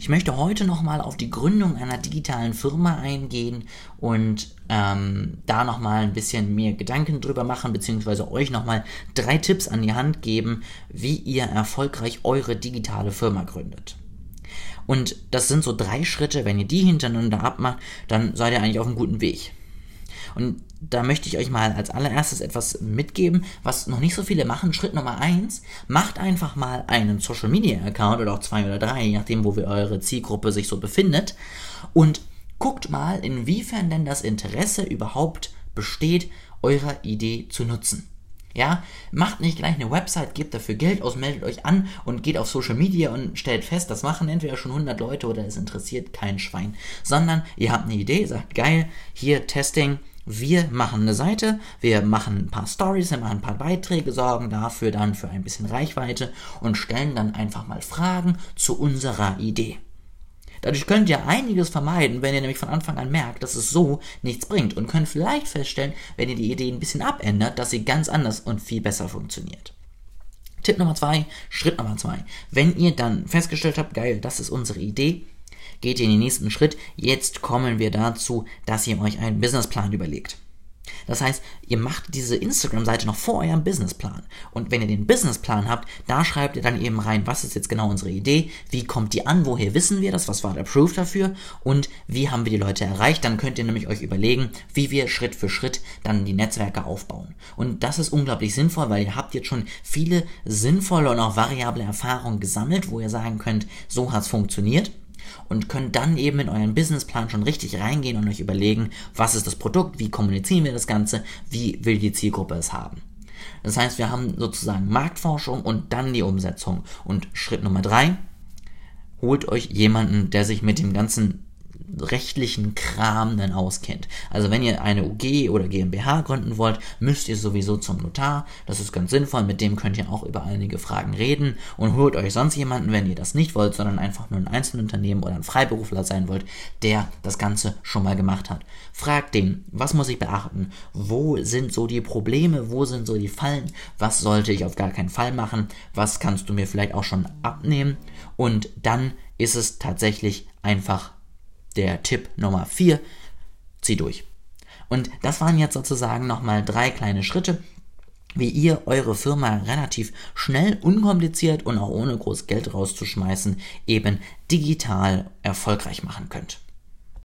Ich möchte heute nochmal auf die Gründung einer digitalen Firma eingehen und ähm, da nochmal ein bisschen mehr Gedanken drüber machen, beziehungsweise euch nochmal drei Tipps an die Hand geben, wie ihr erfolgreich eure digitale Firma gründet. Und das sind so drei Schritte, wenn ihr die hintereinander abmacht, dann seid ihr eigentlich auf einem guten Weg. Und da möchte ich euch mal als allererstes etwas mitgeben, was noch nicht so viele machen. Schritt Nummer eins: macht einfach mal einen Social Media Account oder auch zwei oder drei, je nachdem, wo wir eure Zielgruppe sich so befindet. Und guckt mal, inwiefern denn das Interesse überhaupt besteht, eure Idee zu nutzen. Ja, macht nicht gleich eine Website, gebt dafür Geld aus, meldet euch an und geht auf Social Media und stellt fest, das machen entweder schon 100 Leute oder es interessiert kein Schwein. Sondern ihr habt eine Idee, sagt geil, hier Testing, wir machen eine Seite, wir machen ein paar Stories, wir machen ein paar Beiträge, sorgen dafür dann für ein bisschen Reichweite und stellen dann einfach mal Fragen zu unserer Idee. Dadurch könnt ihr einiges vermeiden, wenn ihr nämlich von Anfang an merkt, dass es so nichts bringt und könnt vielleicht feststellen, wenn ihr die Idee ein bisschen abändert, dass sie ganz anders und viel besser funktioniert. Tipp Nummer zwei, Schritt Nummer zwei. Wenn ihr dann festgestellt habt, geil, das ist unsere Idee, geht in den nächsten Schritt. Jetzt kommen wir dazu, dass ihr euch einen Businessplan überlegt. Das heißt, ihr macht diese Instagram-Seite noch vor eurem Businessplan. Und wenn ihr den Businessplan habt, da schreibt ihr dann eben rein, was ist jetzt genau unsere Idee, wie kommt die an, woher wissen wir das, was war der Proof dafür und wie haben wir die Leute erreicht. Dann könnt ihr nämlich euch überlegen, wie wir Schritt für Schritt dann die Netzwerke aufbauen. Und das ist unglaublich sinnvoll, weil ihr habt jetzt schon viele sinnvolle und auch variable Erfahrungen gesammelt, wo ihr sagen könnt, so hat es funktioniert und könnt dann eben in euren Businessplan schon richtig reingehen und euch überlegen, was ist das Produkt, wie kommunizieren wir das Ganze, wie will die Zielgruppe es haben. Das heißt, wir haben sozusagen Marktforschung und dann die Umsetzung. Und Schritt Nummer drei, holt euch jemanden, der sich mit dem ganzen rechtlichen Kram dann auskennt. Also wenn ihr eine UG oder GmbH gründen wollt, müsst ihr sowieso zum Notar. Das ist ganz sinnvoll, mit dem könnt ihr auch über einige Fragen reden und holt euch sonst jemanden, wenn ihr das nicht wollt, sondern einfach nur ein Einzelunternehmen oder ein Freiberufler sein wollt, der das Ganze schon mal gemacht hat. Fragt den, was muss ich beachten? Wo sind so die Probleme? Wo sind so die Fallen? Was sollte ich auf gar keinen Fall machen? Was kannst du mir vielleicht auch schon abnehmen? Und dann ist es tatsächlich einfach der Tipp Nummer 4, zieh durch. Und das waren jetzt sozusagen nochmal drei kleine Schritte, wie ihr eure Firma relativ schnell, unkompliziert und auch ohne groß Geld rauszuschmeißen eben digital erfolgreich machen könnt.